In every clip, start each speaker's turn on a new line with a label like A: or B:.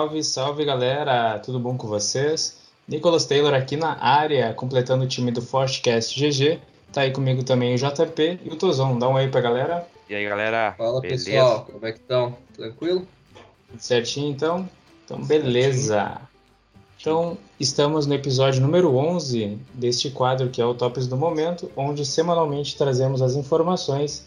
A: Salve, salve galera, tudo bom com vocês? Nicolas Taylor aqui na área, completando o time do Fortcast GG. Tá aí comigo também o JP e o Tozão. Dá um aí pra galera.
B: E aí galera?
C: Fala beleza? pessoal, como é que estão? Tranquilo?
A: Tudo certinho então? Então beleza. Então estamos no episódio número 11 deste quadro que é o Tops do Momento, onde semanalmente trazemos as informações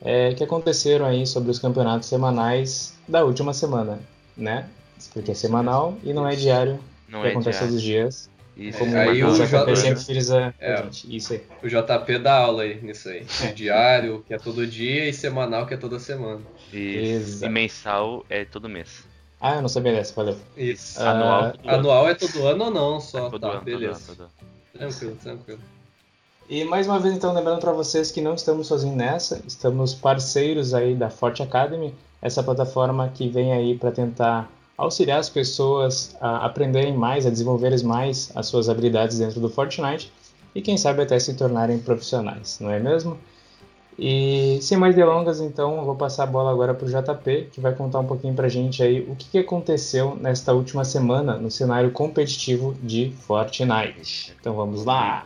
A: é, que aconteceram aí sobre os campeonatos semanais da última semana, né? Porque é semanal e não é diário, não que é acontece diário. todos os dias.
C: Isso. Como aí o JP
A: sempre frisa
C: é, Isso aí. O JP dá aula aí nisso aí. É. Diário, que é todo dia, e semanal, que é toda semana.
B: Isso. E mensal é todo mês.
A: Ah, eu não sabia dessa, valeu.
C: Isso. Uh, anual, anual é todo ano ou não? Só, é tá, ano, beleza. Todo ano, todo ano. Tranquilo, tranquilo.
A: E mais uma vez, então, lembrando para vocês que não estamos sozinhos nessa, estamos parceiros aí da Forte Academy, essa plataforma que vem aí para tentar auxiliar as pessoas a aprenderem mais, a desenvolverem mais as suas habilidades dentro do Fortnite e quem sabe até se tornarem profissionais, não é mesmo? E sem mais delongas, então, vou passar a bola agora para o JP, que vai contar um pouquinho para a gente aí o que, que aconteceu nesta última semana no cenário competitivo de Fortnite. Então vamos lá!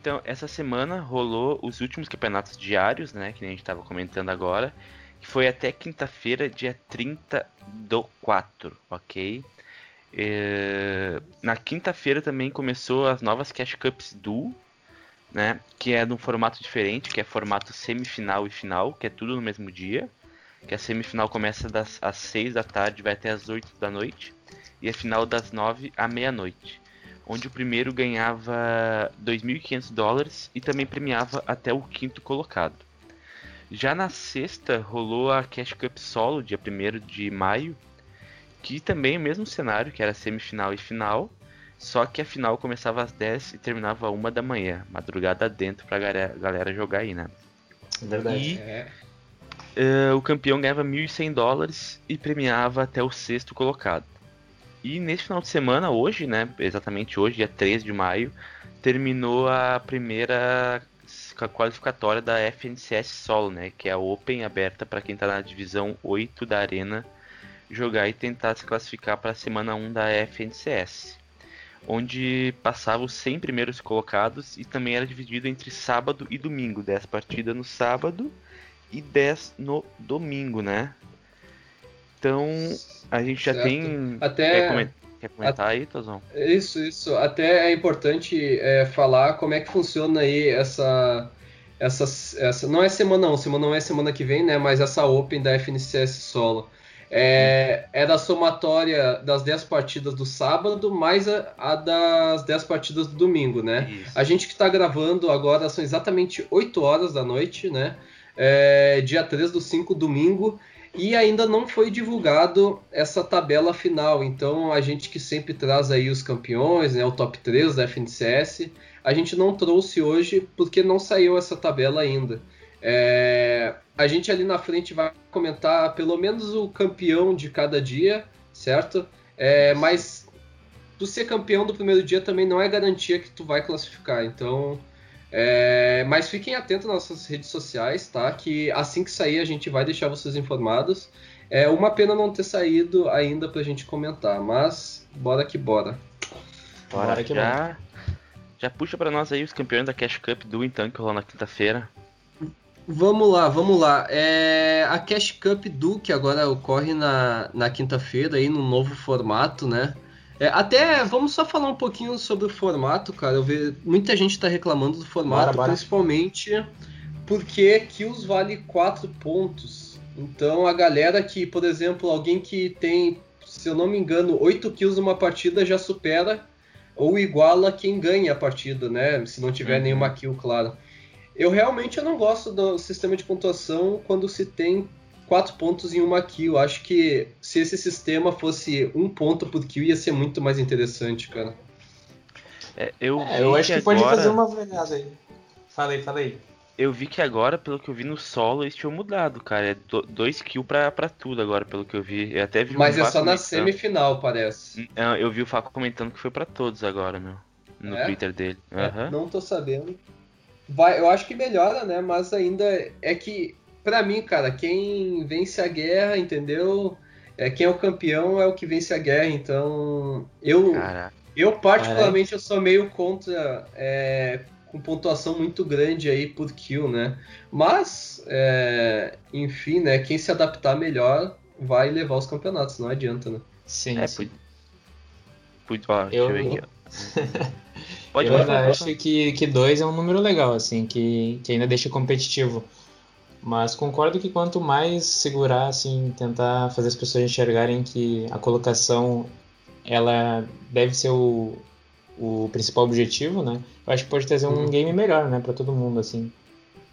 B: Então, essa semana rolou os últimos campeonatos diários, né? Que a gente estava comentando agora. Que foi até quinta-feira, dia 30 do 4, ok? É... Na quinta-feira também começou as novas Cash Cups Duo, né? Que é num formato diferente, que é formato semifinal e final, que é tudo no mesmo dia. Que a semifinal começa das, às 6 da tarde vai até às 8 da noite. E a final das 9 à meia-noite onde o primeiro ganhava 2.500 dólares e também premiava até o quinto colocado. Já na sexta rolou a Cash Cup Solo, dia 1 de maio, que também é o mesmo cenário, que era semifinal e final, só que a final começava às 10 e terminava às 1 da manhã, madrugada dentro pra galera, galera jogar aí, né?
A: Verdade.
B: E é. uh, o campeão ganhava 1.100 dólares e premiava até o sexto colocado. E nesse final de semana, hoje, né? Exatamente hoje, dia 13 de maio, terminou a primeira qualificatória da FNCS Solo, né? Que é a Open aberta para quem está na divisão 8 da Arena jogar e tentar se classificar para a semana 1 da FNCS. Onde passava os 100 primeiros colocados e também era dividido entre sábado e domingo. 10 partidas no sábado e 10 no domingo, né? Então, a gente já certo. tem.
C: Até. Comentar,
B: quer comentar aí, Tozão?
C: Isso, isso. Até é importante é, falar como é que funciona aí essa. Essa, essa, não é semana não, semana não é semana que vem, né? Mas essa Open da FNCS solo. É, é da somatória das 10 partidas do sábado mais a, a das 10 partidas do domingo, né? Isso. A gente que está gravando agora são exatamente 8 horas da noite, né? É, dia 3 do 5, domingo. E ainda não foi divulgado essa tabela final, então a gente que sempre traz aí os campeões, né, o top 3 da FNCS, a gente não trouxe hoje porque não saiu essa tabela ainda. É, a gente ali na frente vai comentar pelo menos o campeão de cada dia, certo? É, mas tu ser campeão do primeiro dia também não é garantia que tu vai classificar, então é, mas fiquem atentos nas nossas redes sociais, tá? Que assim que sair a gente vai deixar vocês informados. É uma pena não ter saído ainda pra gente comentar, mas bora que bora.
B: Bora, bora que já, bora. já puxa para nós aí os campeões da Cash Cup do então que rolou na quinta-feira.
C: Vamos lá, vamos lá. É, a Cash Cup do que agora ocorre na, na quinta-feira aí no novo formato, né? É, até vamos só falar um pouquinho sobre o formato, cara. Eu vejo muita gente está reclamando do formato, bora, bora. principalmente porque kills vale 4 pontos. Então a galera que, por exemplo, alguém que tem, se eu não me engano, 8 kills numa partida já supera ou iguala quem ganha a partida, né? Se não tiver uhum. nenhuma kill, claro. Eu realmente eu não gosto do sistema de pontuação quando se tem quatro pontos em uma kill. Acho que se esse sistema fosse um ponto por kill, ia ser muito mais interessante, cara.
B: É, eu,
A: é, eu acho que, que agora... pode fazer uma variada aí. Falei, falei.
B: Eu vi que agora, pelo que eu vi no solo, eles tinham mudado, cara. É do, dois kills pra, pra tudo agora, pelo que eu vi. Eu até vi
C: Mas é só na semifinal, parece.
B: Não, eu vi o Faco comentando que foi pra todos agora, meu. No é? Twitter dele.
C: Uhum. não tô sabendo. Vai, eu acho que melhora, né? Mas ainda é que para mim, cara, quem vence a guerra, entendeu? é quem é o campeão é o que vence a guerra. Então, eu, eu particularmente eu sou meio contra é, com pontuação muito grande aí por kill, né? Mas, é, enfim, né? Quem se adaptar melhor vai levar os campeonatos, não adianta, né?
A: Sim, é, sim.
B: Pode, ó, eu...
A: Pode eu acho que, que dois é um número legal, assim, que, que ainda deixa competitivo. Mas concordo que quanto mais segurar, assim, tentar fazer as pessoas enxergarem que a colocação ela deve ser o, o principal objetivo, né? Eu acho que pode trazer um uhum. game melhor, né, para todo mundo, assim.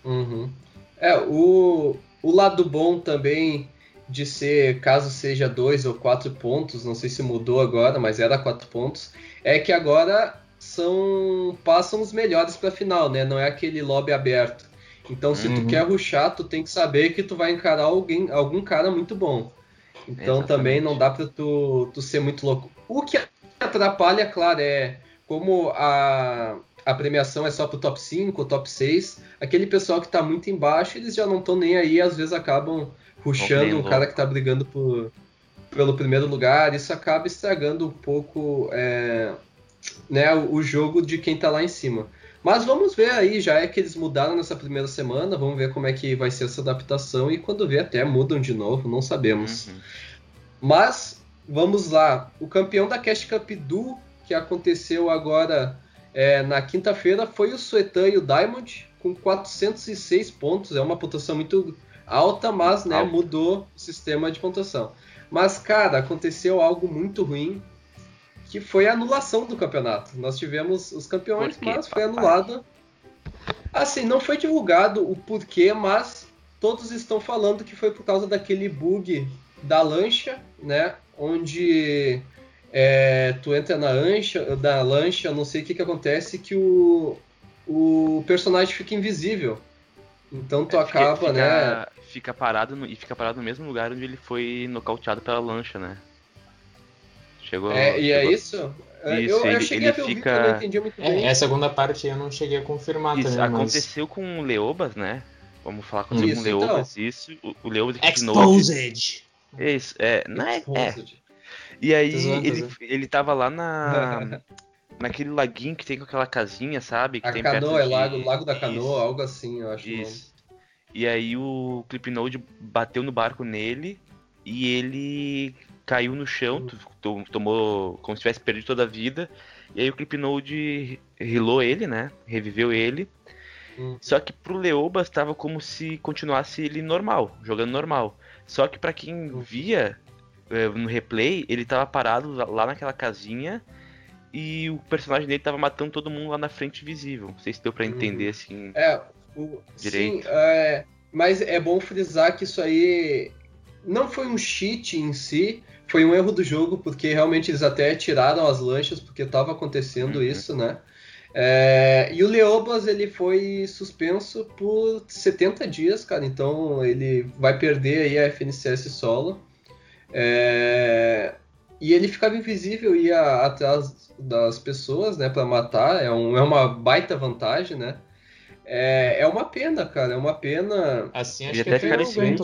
C: Uhum. É, o, o lado bom também de ser, caso seja dois ou quatro pontos, não sei se mudou agora, mas era quatro pontos, é que agora são passam os melhores para final, né? Não é aquele lobby aberto. Então, se uhum. tu quer ruxar, tu tem que saber que tu vai encarar alguém, algum cara muito bom. Então, Exatamente. também não dá para tu, tu ser muito louco. O que atrapalha, claro, é como a, a premiação é só pro top 5, top 6, aquele pessoal que tá muito embaixo, eles já não estão nem aí, às vezes acabam ruxando um cara que tá brigando por, pelo primeiro lugar, isso acaba estragando um pouco é, né, o jogo de quem tá lá em cima. Mas vamos ver aí, já é que eles mudaram nessa primeira semana, vamos ver como é que vai ser essa adaptação e quando ver até mudam de novo, não sabemos. Uhum. Mas vamos lá, o campeão da Cash Cup do que aconteceu agora é, na quinta-feira foi o Suetan e o Diamond com 406 pontos, é uma pontuação muito alta, mas né, mudou o sistema de pontuação. Mas cara, aconteceu algo muito ruim que foi a anulação do campeonato. Nós tivemos os campeões, mas foi anulada. Assim, não foi divulgado o porquê, mas todos estão falando que foi por causa daquele bug da lancha, né? Onde é, tu entra na lancha, da lancha, não sei o que, que acontece, que o, o personagem fica invisível. Então tu é, acaba,
B: fica,
C: né?
B: Fica parado no, e fica parado no mesmo lugar onde ele foi nocauteado pela lancha, né?
C: Chegou. É, e é chegou... é isso?
B: Isso, eu,
C: ele,
B: eu cheguei ele a ver fica... o vídeo,
C: eu não entendi muito bem.
A: É, a segunda parte eu não cheguei a confirmar isso, também.
B: Aconteceu
A: mas...
B: com o Leobas, né? Vamos falar com isso, o Leobas, então. isso. O, o Leobas
A: Exposed!
B: Isso, é. Não é, é. E aí ele, ele tava lá na. naquele laguinho que tem com aquela casinha, sabe? Que
C: a
B: tem
C: canoa, é de... lago, lago da canoa, isso. algo assim, eu acho. Isso.
B: E aí o Clipnode bateu no barco nele e ele caiu no chão, tomou como se tivesse perdido toda a vida. E aí o Clipnode rilou ele, né? Reviveu ele. Hum. Só que pro Leoba estava como se continuasse ele normal, jogando normal. Só que para quem hum. via é, no replay, ele tava parado lá naquela casinha e o personagem dele tava matando todo mundo lá na frente visível. Não sei se deu para entender hum. assim.
C: É, o, direito. Sim, é, mas é bom frisar que isso aí não foi um cheat em si, foi um erro do jogo, porque realmente eles até tiraram as lanchas, porque estava acontecendo uhum. isso, né? É, e o Leobas ele foi suspenso por 70 dias, cara. Então ele vai perder aí a FNCS solo. É, e ele ficava invisível ia atrás das pessoas, né, para matar. É, um, é uma baita vantagem, né? É, é uma pena, cara, é uma pena.
A: Assim acho que até, até eu aguento,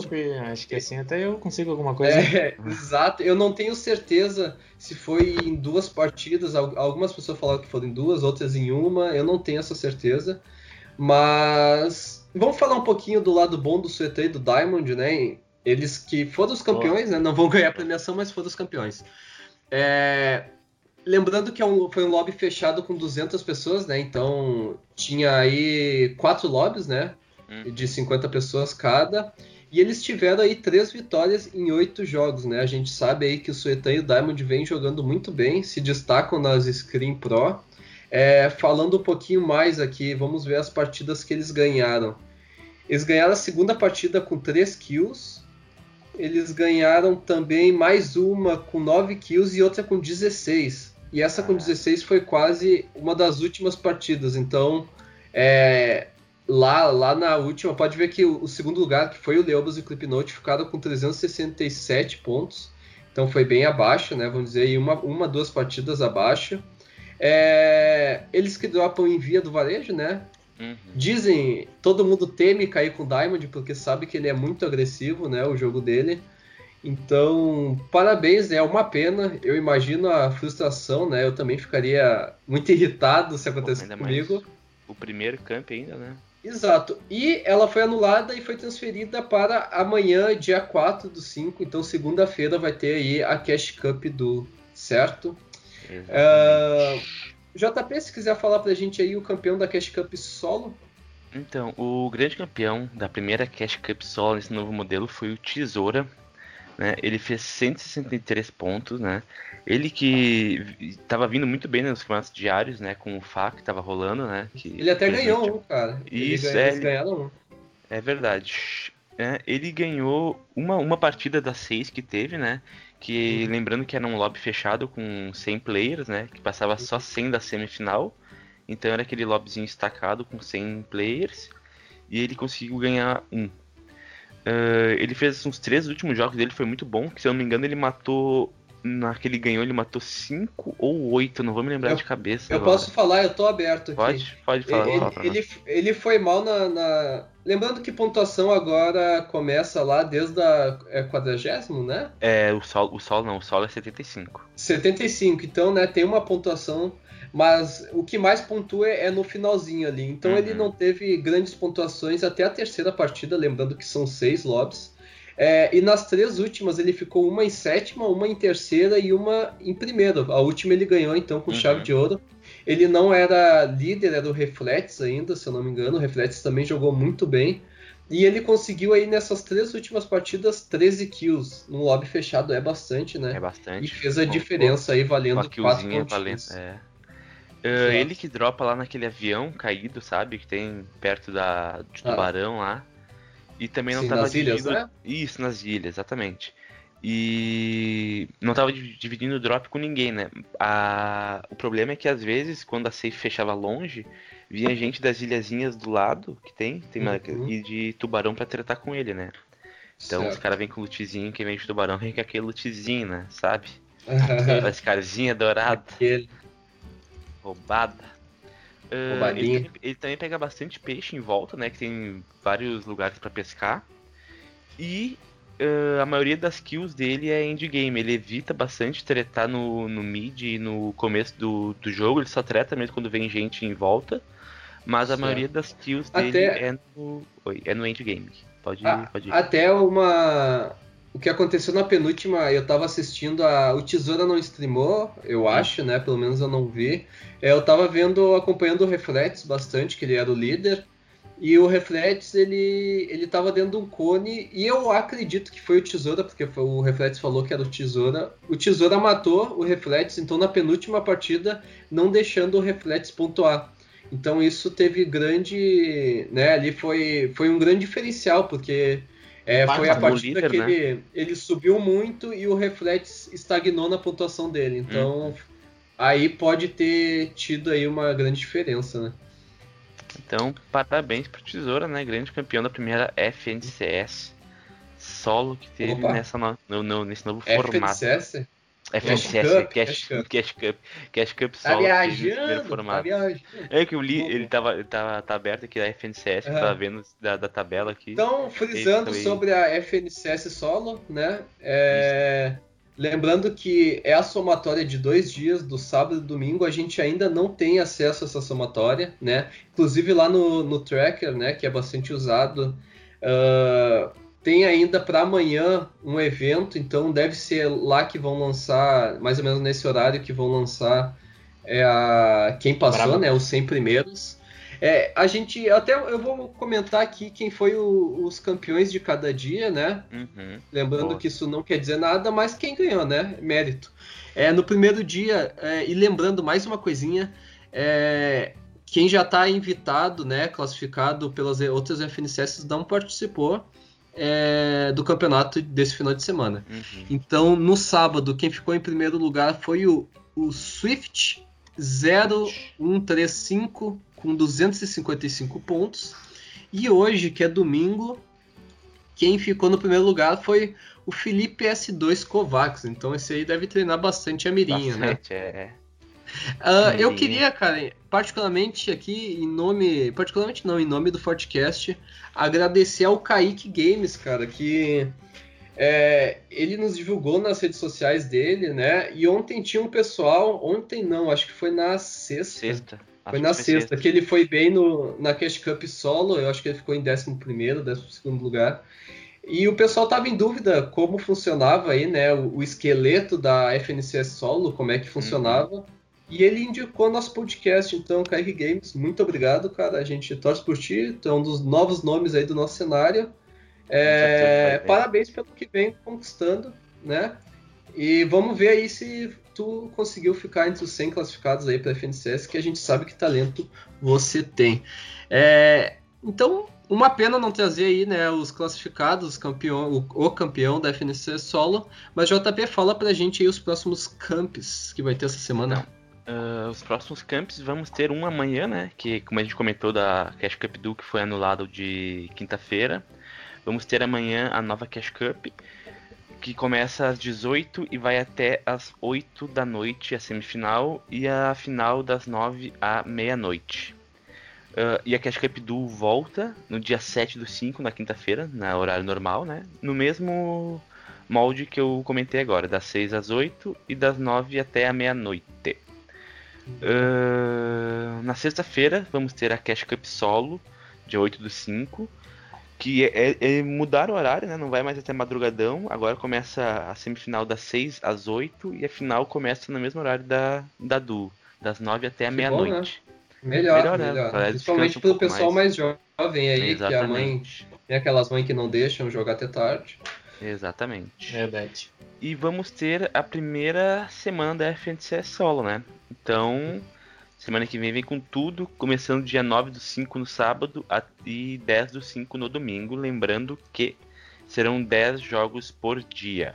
A: acho que assim até eu consigo alguma coisa.
C: É, exato, eu não tenho certeza se foi em duas partidas, algumas pessoas falaram que foram em duas, outras em uma, eu não tenho essa certeza. Mas vamos falar um pouquinho do lado bom do Suetê e do Diamond, né? Eles que foram os campeões, né? Não vão ganhar a premiação, mas foram os campeões. É, Lembrando que é um, foi um lobby fechado com 200 pessoas, né? Então tinha aí quatro lobbies, né? Hum. De 50 pessoas cada. E eles tiveram aí três vitórias em oito jogos, né? A gente sabe aí que o Suetan e o Diamond vêm jogando muito bem, se destacam nas Screen Pro. É, falando um pouquinho mais aqui, vamos ver as partidas que eles ganharam. Eles ganharam a segunda partida com 3 kills. Eles ganharam também mais uma com 9 kills e outra com 16. E essa com 16 foi quase uma das últimas partidas. Então, é, lá, lá na última, pode ver que o, o segundo lugar, que foi o Leobas e o Clipnote, ficaram com 367 pontos. Então foi bem abaixo, né? Vamos dizer, uma, uma duas partidas abaixo. É, eles que dropam em via do varejo, né? Uhum. Dizem, todo mundo teme cair com o Diamond porque sabe que ele é muito agressivo, né? O jogo dele. Então, parabéns, né? é uma pena. Eu imagino a frustração, né? Eu também ficaria muito irritado se acontecesse comigo.
B: O primeiro camp ainda, né?
C: Exato. E ela foi anulada e foi transferida para amanhã, dia 4 do 5. Então, segunda-feira vai ter aí a Cash Cup do certo? Uh, JP, se quiser falar pra gente aí o campeão da Cash Cup solo.
B: Então, o grande campeão da primeira Cash Cup solo nesse novo modelo foi o Tesoura. Né? Ele fez 163 pontos, né? Ele que estava vindo muito bem nos campeonatos diários, né? Com o Fá que estava rolando, né? Que
C: ele até ganhou um, cara.
B: Isso, ele é. um. É verdade. É, ele ganhou uma, uma partida das seis que teve, né? Que uhum. lembrando que era um lobby fechado com 100 players, né? Que passava só 100 da semifinal. Então era aquele lobbyzinho estacado com 100 players. E ele conseguiu ganhar um. Uh, ele fez uns três últimos jogos dele, foi muito bom. Que, se eu não me engano, ele matou. Naquele ganhou, ele matou cinco ou oito, não vou me lembrar
C: eu,
B: de cabeça.
C: Eu agora. posso falar, eu tô aberto aqui.
B: Pode, pode falar.
C: Ele, ele, ele, foi mal na, na, Lembrando que pontuação agora começa lá desde a é, quadragésimo, né?
B: É, o sol, o sol não, o sol é 75.
C: 75, então, né, tem uma pontuação mas o que mais pontua é no finalzinho ali. Então uhum. ele não teve grandes pontuações até a terceira partida, lembrando que são seis lobbies. É, e nas três últimas ele ficou uma em sétima, uma em terceira e uma em primeira. A última ele ganhou então com uhum. chave de ouro. Ele não era líder, era o Reflex ainda, se eu não me engano. O Reflex também jogou muito bem. E ele conseguiu aí nessas três últimas partidas 13 kills. Num lobby fechado é bastante, né?
B: É bastante.
C: E fez a diferença aí valendo 4 pontos.
B: É. Uh, ele que dropa lá naquele avião caído, sabe? Que tem perto da, de ah. Tubarão ah. lá. E também não Sim, tava
C: nas dividindo... ilhas, né?
B: Isso, nas ilhas, exatamente. E não tava dividindo o drop com ninguém, né? A... O problema é que às vezes, quando a safe fechava longe, vinha gente das ilhazinhas do lado, que tem, tem uhum. e de tubarão para tratar com ele, né? Então certo. os caras vêm com lootzinho, quem vem de tubarão vem com aquele lootzinho, né? Sabe? As carzinha dourada. Aquele roubada. Uh, ele, ele, também pega bastante peixe em volta, né? Que tem vários lugares para pescar. E uh, a maioria das kills dele é endgame. Ele evita bastante tretar no, no mid e no começo do, do jogo. Ele só treta mesmo quando vem gente em volta. Mas a certo. maioria das kills dele Até... é, no, oi, é no endgame. Pode, pode ir.
C: Até uma, o que aconteceu na penúltima, eu tava assistindo a. O Tesoura não streamou, eu acho, né? Pelo menos eu não vi. É, eu tava vendo, acompanhando o Reflex bastante, que ele era o líder. E o Reflex, ele, ele tava dentro de um cone, e eu acredito que foi o Tesoura, porque foi, o Reflex falou que era o Tesoura. O Tesoura matou o Reflex, então na penúltima partida, não deixando o Reflex pontuar. Então isso teve grande. Né, ali foi, foi um grande diferencial, porque é, foi a partida líder, que né? ele, ele subiu muito e o Reflex estagnou na pontuação dele. Então, hum. aí pode ter tido aí uma grande diferença, né?
B: Então, parabéns pro Tesoura, né? Grande campeão da primeira FNCS solo que teve nessa no, no, nesse novo FNCS? formato. FNCS, Cash, Cup, Cash, Cup, Cash Cup
C: tá solo. Tá viajando, tá viajando.
B: É que eu li, ele tava, tava tá aberto aqui da FNCS, uhum. tava vendo da, da tabela aqui.
C: Então, frisando sobre a FNCS solo, né? É, lembrando que é a somatória de dois dias, do sábado e domingo, a gente ainda não tem acesso a essa somatória, né? Inclusive lá no, no tracker, né, que é bastante usado. Uh, tem ainda para amanhã um evento, então deve ser lá que vão lançar, mais ou menos nesse horário que vão lançar é a quem passou, Bravo. né, os 100 primeiros. É, a gente até eu vou comentar aqui quem foi o, os campeões de cada dia, né? Uhum. Lembrando Boa. que isso não quer dizer nada, mas quem ganhou, né? Mérito. É, no primeiro dia, é, e lembrando mais uma coisinha, é, quem já está invitado, né, classificado pelas outras FNCS não participou é, do campeonato desse final de semana. Uhum. Então, no sábado, quem ficou em primeiro lugar foi o, o Swift 0135 com 255 pontos. E hoje, que é domingo, quem ficou no primeiro lugar foi o Felipe S2 Kovacs. Então esse aí deve treinar bastante a mirinha, né? bastante, né? É. Uh, eu queria, cara, particularmente aqui em nome, particularmente não, em nome do Fortcast, agradecer ao Kaique Games, cara, que É, ele nos divulgou nas redes sociais dele, né? E ontem tinha um pessoal, ontem não, acho que foi na sexta.
B: Sexta.
C: Foi na sexta, sexta, que ele foi bem no, na Cash Cup solo, eu acho que ele ficou em 11 primeiro, 12 segundo lugar. E o pessoal estava em dúvida como funcionava aí, né, o, o, esqueleto da FNCS solo, como é que funcionava. Uhum. E ele indicou nosso podcast, então, KR Games, muito obrigado, cara. A gente torce por ti, tu é um dos novos nomes aí do nosso cenário. É, parabéns pelo que vem conquistando, né? E vamos ver aí se tu conseguiu ficar entre os 100 classificados aí para a FNCS, que a gente sabe que talento você tem. É, então, uma pena não trazer aí, né, os classificados, campeão, o, o, campeão da FNCS solo, mas JP fala pra gente aí os próximos camps que vai ter essa semana.
B: Uh, os próximos camps vamos ter um amanhã, né? Que, como a gente comentou, da Cash Cup que foi anulado de quinta-feira. Vamos ter amanhã a nova Cash Cup, que começa às 18 e vai até às 8 da noite, a semifinal, e a final das 9 à meia-noite. Uh, e a Cash Cup Do volta no dia 7 do 5, na quinta-feira, na horário normal, né? No mesmo molde que eu comentei agora, das 6 às 8 e das 9 até a meia-noite. Uh, na sexta-feira vamos ter a Cash Cup Solo, dia 8 do 5. Que é, é, é, mudar o horário, né? Não vai mais até madrugadão. Agora começa a semifinal das 6 às 8 e a final começa no mesmo horário da, da Du, das 9 até a meia-noite.
C: Né? Melhor, melhor, né? melhor. Principalmente um pelo pessoal mais. mais jovem aí, Exatamente. que a mãe. Tem aquelas mães que não deixam jogar até tarde.
B: Exatamente.
A: Verdade.
B: E vamos ter a primeira semana da FNCS solo, né? Então, semana que vem vem com tudo, começando dia 9 do 5 no sábado e 10 do 5 no domingo. Lembrando que serão 10 jogos por dia.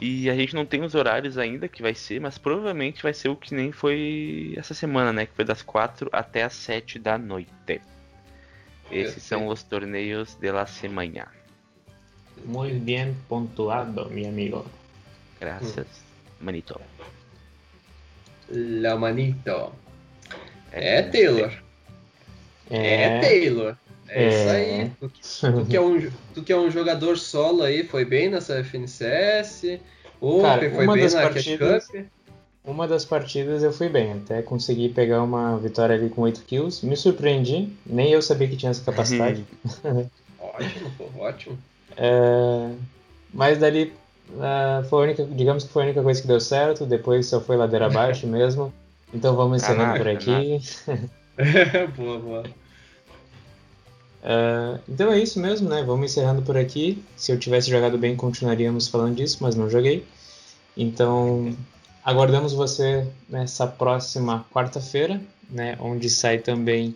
B: E a gente não tem os horários ainda que vai ser, mas provavelmente vai ser o que nem foi essa semana, né? Que foi das 4 até as 7 da noite. Esses são os torneios de la semana.
A: Muy bien pontuado, mi amigo.
B: Gracias, manito.
C: La manito. É, Taylor. É, é Taylor. É, é, isso aí. Tu, tu, que é um, tu que é um jogador solo aí, foi bem nessa FNCS. O Cara, foi bem na partidas, Cup.
A: Uma das partidas eu fui bem, até consegui pegar uma vitória ali com 8 kills. Me surpreendi, nem eu sabia que tinha essa capacidade.
C: ótimo, pô, ótimo.
A: É, mas dali uh, foi a única, digamos que foi a única coisa que deu certo, depois só foi ladeira abaixo mesmo. Então vamos encerrando por aqui.
C: boa, boa.
A: Uh, então é isso mesmo, né? Vamos encerrando por aqui. Se eu tivesse jogado bem, continuaríamos falando disso, mas não joguei. Então, aguardamos você nessa próxima quarta-feira, né? Onde sai também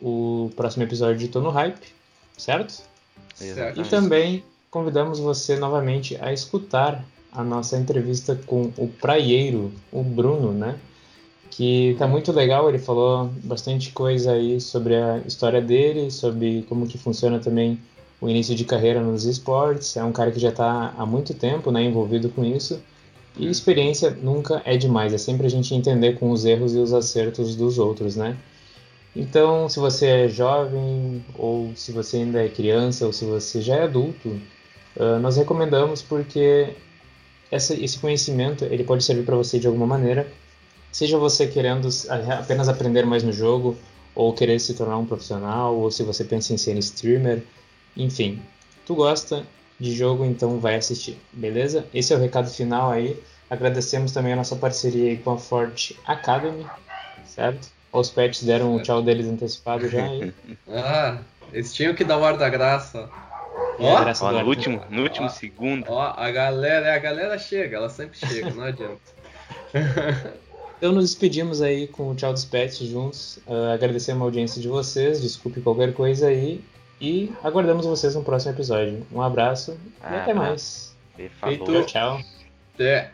A: o próximo episódio de Tô no Hype, certo? Exatamente. E também convidamos você novamente a escutar a nossa entrevista com o praieiro, o Bruno, né? Que tá muito legal, ele falou bastante coisa aí sobre a história dele, sobre como que funciona também o início de carreira nos esportes. É um cara que já está há muito tempo né, envolvido com isso. E experiência nunca é demais, é sempre a gente entender com os erros e os acertos dos outros, né? Então, se você é jovem, ou se você ainda é criança, ou se você já é adulto, uh, nós recomendamos porque essa, esse conhecimento ele pode servir para você de alguma maneira, seja você querendo apenas aprender mais no jogo, ou querer se tornar um profissional, ou se você pensa em ser streamer, enfim, tu gosta de jogo, então vai assistir, beleza? Esse é o recado final aí. Agradecemos também a nossa parceria com a Forte Academy, certo? Os pets deram o tchau deles antecipado já aí.
C: ah, eles tinham que dar o ar da graça.
B: Ó, ó no, último, no último ó, segundo.
C: Ó, a galera, a galera chega, ela sempre chega, não adianta.
A: Então nos despedimos aí com o tchau dos pets juntos. Uh, agradecemos a audiência de vocês, desculpe qualquer coisa aí. E aguardamos vocês no próximo episódio. Um abraço ah, e até mais.
B: Falou.
A: Tchau.
C: Até.